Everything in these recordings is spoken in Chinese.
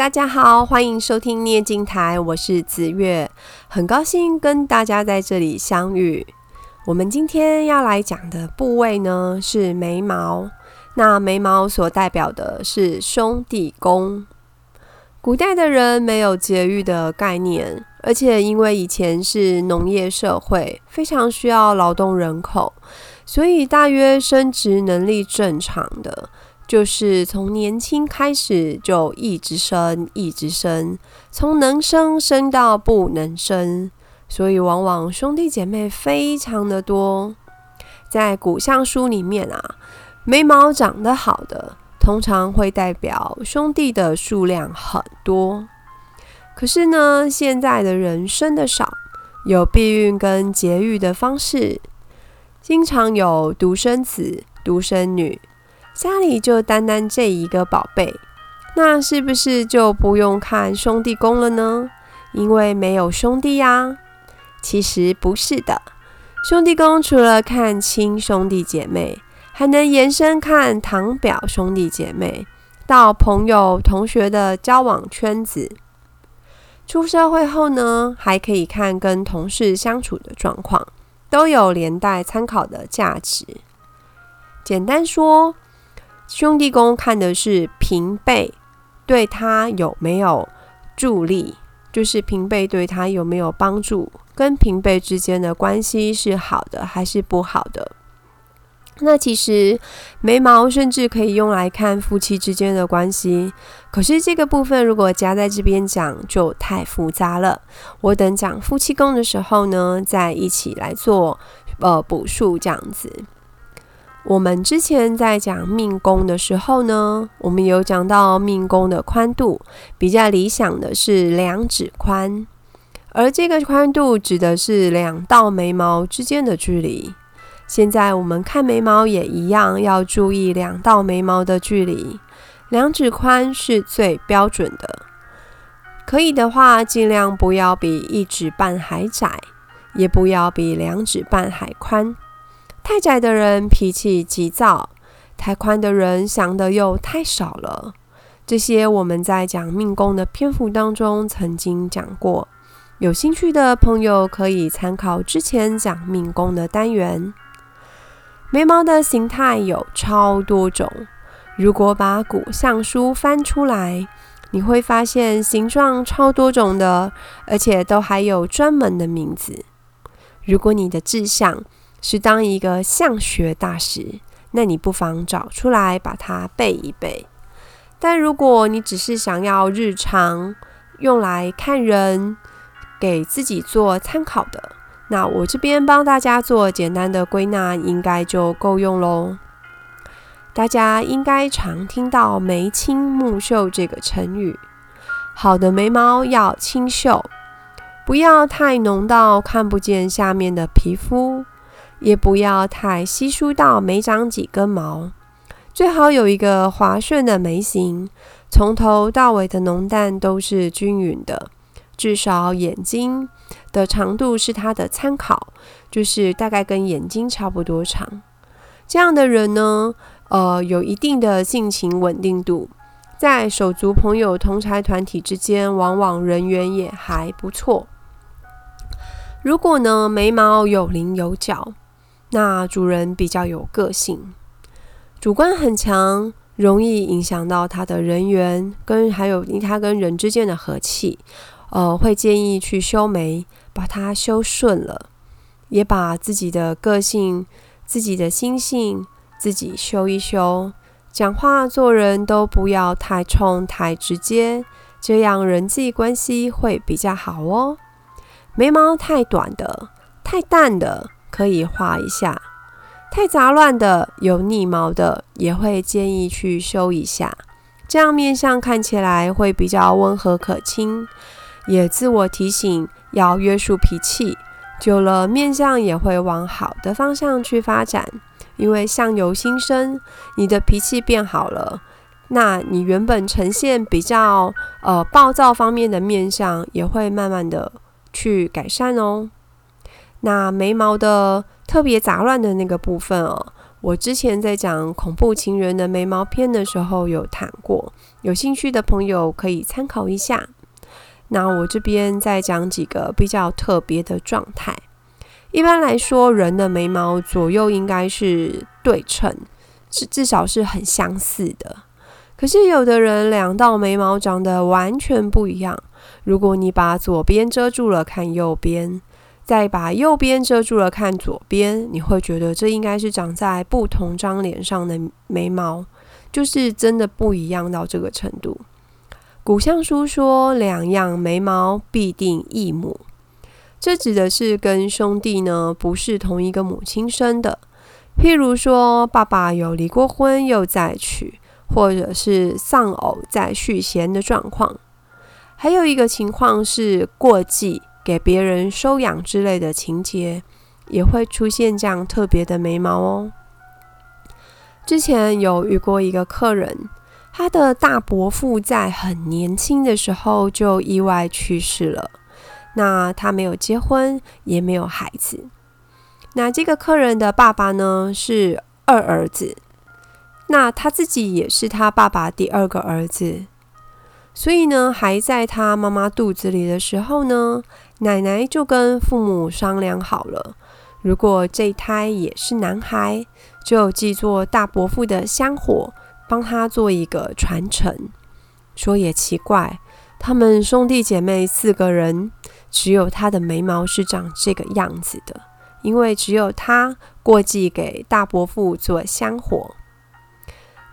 大家好，欢迎收听念经台，我是紫月，很高兴跟大家在这里相遇。我们今天要来讲的部位呢是眉毛，那眉毛所代表的是兄弟宫。古代的人没有节育的概念，而且因为以前是农业社会，非常需要劳动人口，所以大约生殖能力正常的。就是从年轻开始就一直生，一直生，从能生生到不能生，所以往往兄弟姐妹非常的多。在古相书里面啊，眉毛长得好的，通常会代表兄弟的数量很多。可是呢，现在的人生的少，有避孕跟节育的方式，经常有独生子、独生女。家里就单单这一个宝贝，那是不是就不用看兄弟宫了呢？因为没有兄弟呀。其实不是的，兄弟宫除了看亲兄弟姐妹，还能延伸看堂表兄弟姐妹，到朋友同学的交往圈子。出社会后呢，还可以看跟同事相处的状况，都有连带参考的价值。简单说。兄弟宫看的是平辈对他有没有助力，就是平辈对他有没有帮助，跟平辈之间的关系是好的还是不好的。那其实眉毛甚至可以用来看夫妻之间的关系，可是这个部分如果加在这边讲就太复杂了。我等讲夫妻宫的时候呢，再一起来做呃补述这样子。我们之前在讲命宫的时候呢，我们有讲到命宫的宽度比较理想的是两指宽，而这个宽度指的是两道眉毛之间的距离。现在我们看眉毛也一样，要注意两道眉毛的距离，两指宽是最标准的。可以的话，尽量不要比一指半还窄，也不要比两指半还宽。太窄的人脾气急躁，太宽的人想的又太少了。这些我们在讲命宫的篇幅当中曾经讲过，有兴趣的朋友可以参考之前讲命宫的单元。眉毛的形态有超多种，如果把古相书翻出来，你会发现形状超多种的，而且都还有专门的名字。如果你的志向，是当一个相学大师，那你不妨找出来把它背一背。但如果你只是想要日常用来看人，给自己做参考的，那我这边帮大家做简单的归纳，应该就够用喽。大家应该常听到“眉清目秀”这个成语。好的眉毛要清秀，不要太浓到看不见下面的皮肤。也不要太稀疏到没长几根毛，最好有一个滑顺的眉形，从头到尾的浓淡都是均匀的。至少眼睛的长度是它的参考，就是大概跟眼睛差不多长。这样的人呢，呃，有一定的性情稳定度，在手足朋友同财团体之间，往往人缘也还不错。如果呢，眉毛有棱有角。那主人比较有个性，主观很强，容易影响到他的人缘，跟还有他跟人之间的和气。呃，会建议去修眉，把它修顺了，也把自己的个性、自己的心性自己修一修。讲话做人都不要太冲、太直接，这样人际关系会比较好哦。眉毛太短的、太淡的。可以画一下，太杂乱的、有腻毛的，也会建议去修一下，这样面相看起来会比较温和可亲。也自我提醒要约束脾气，久了面相也会往好的方向去发展。因为相由心生，你的脾气变好了，那你原本呈现比较呃暴躁方面的面相，也会慢慢的去改善哦。那眉毛的特别杂乱的那个部分哦，我之前在讲恐怖情人的眉毛篇的时候有谈过，有兴趣的朋友可以参考一下。那我这边再讲几个比较特别的状态。一般来说，人的眉毛左右应该是对称，是至少是很相似的。可是有的人两道眉毛长得完全不一样。如果你把左边遮住了看右边，再把右边遮住了看左边，你会觉得这应该是长在不同张脸上的眉毛，就是真的不一样到这个程度。古相书说，两样眉毛必定异母。这指的是跟兄弟呢不是同一个母亲生的，譬如说爸爸有离过婚又再娶，或者是丧偶再续弦的状况。还有一个情况是过继给别人收养之类的情节，也会出现这样特别的眉毛哦。之前有遇过一个客人，他的大伯父在很年轻的时候就意外去世了。那他没有结婚，也没有孩子。那这个客人的爸爸呢，是二儿子，那他自己也是他爸爸第二个儿子。所以呢，还在他妈妈肚子里的时候呢，奶奶就跟父母商量好了，如果这一胎也是男孩，就继做大伯父的香火，帮他做一个传承。说也奇怪，他们兄弟姐妹四个人。只有他的眉毛是长这个样子的，因为只有他过继给大伯父做香火。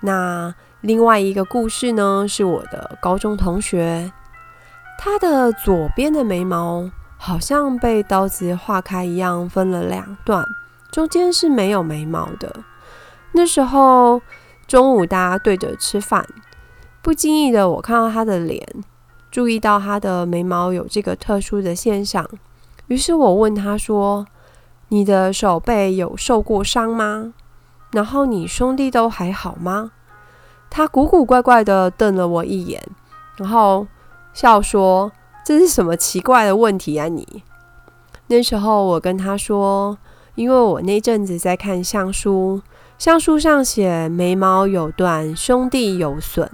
那另外一个故事呢，是我的高中同学，他的左边的眉毛好像被刀子划开一样，分了两段，中间是没有眉毛的。那时候中午大家对着吃饭，不经意的我看到他的脸。注意到他的眉毛有这个特殊的现象，于是我问他说：“你的手背有受过伤吗？然后你兄弟都还好吗？”他古古怪怪的瞪了我一眼，然后笑说：“这是什么奇怪的问题啊你？”那时候我跟他说：“因为我那阵子在看相书，相书上写眉毛有断，兄弟有损。”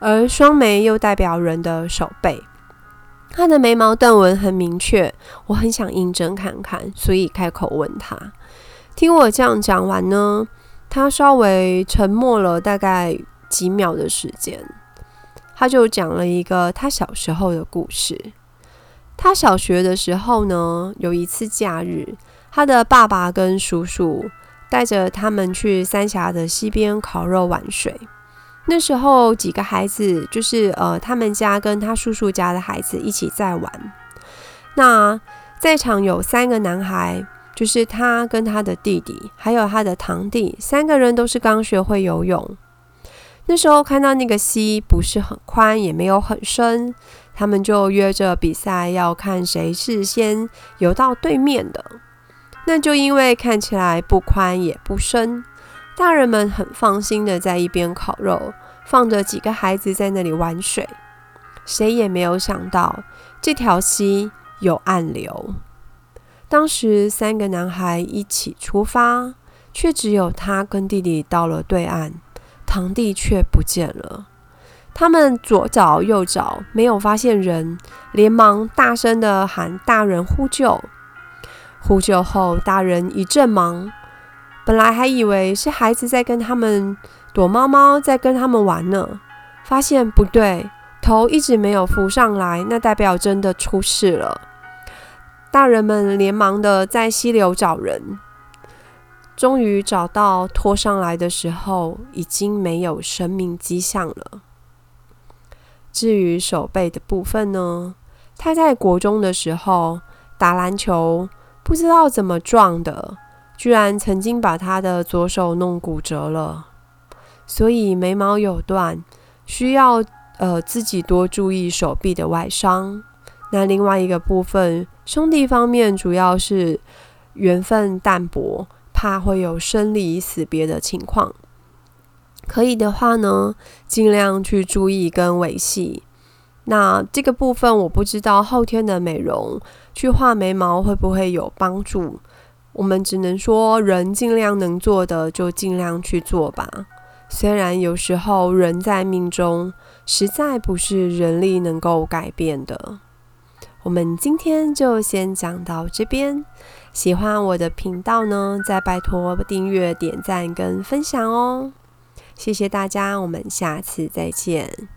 而双眉又代表人的手背，他的眉毛断纹很明确，我很想印证看看，所以开口问他。听我这样讲完呢，他稍微沉默了大概几秒的时间，他就讲了一个他小时候的故事。他小学的时候呢，有一次假日，他的爸爸跟叔叔带着他们去三峡的溪边烤肉玩水。那时候几个孩子就是呃，他们家跟他叔叔家的孩子一起在玩。那在场有三个男孩，就是他跟他的弟弟，还有他的堂弟，三个人都是刚学会游泳。那时候看到那个溪不是很宽，也没有很深，他们就约着比赛，要看谁是先游到对面的。那就因为看起来不宽也不深。大人们很放心的在一边烤肉，放着几个孩子在那里玩水。谁也没有想到这条溪有暗流。当时三个男孩一起出发，却只有他跟弟弟到了对岸，堂弟却不见了。他们左找右找，没有发现人，连忙大声的喊大人呼救。呼救后，大人一阵忙。本来还以为是孩子在跟他们躲猫猫，在跟他们玩呢，发现不对，头一直没有浮上来，那代表真的出事了。大人们连忙的在溪流找人，终于找到拖上来的时候，已经没有生命迹象了。至于手背的部分呢，他在国中的时候打篮球，不知道怎么撞的。居然曾经把他的左手弄骨折了，所以眉毛有断，需要呃自己多注意手臂的外伤。那另外一个部分，兄弟方面主要是缘分淡薄，怕会有生离死别的情况。可以的话呢，尽量去注意跟维系。那这个部分我不知道后天的美容去画眉毛会不会有帮助。我们只能说，人尽量能做的就尽量去做吧。虽然有时候人在命中，实在不是人力能够改变的。我们今天就先讲到这边。喜欢我的频道呢，再拜托订阅、点赞跟分享哦。谢谢大家，我们下次再见。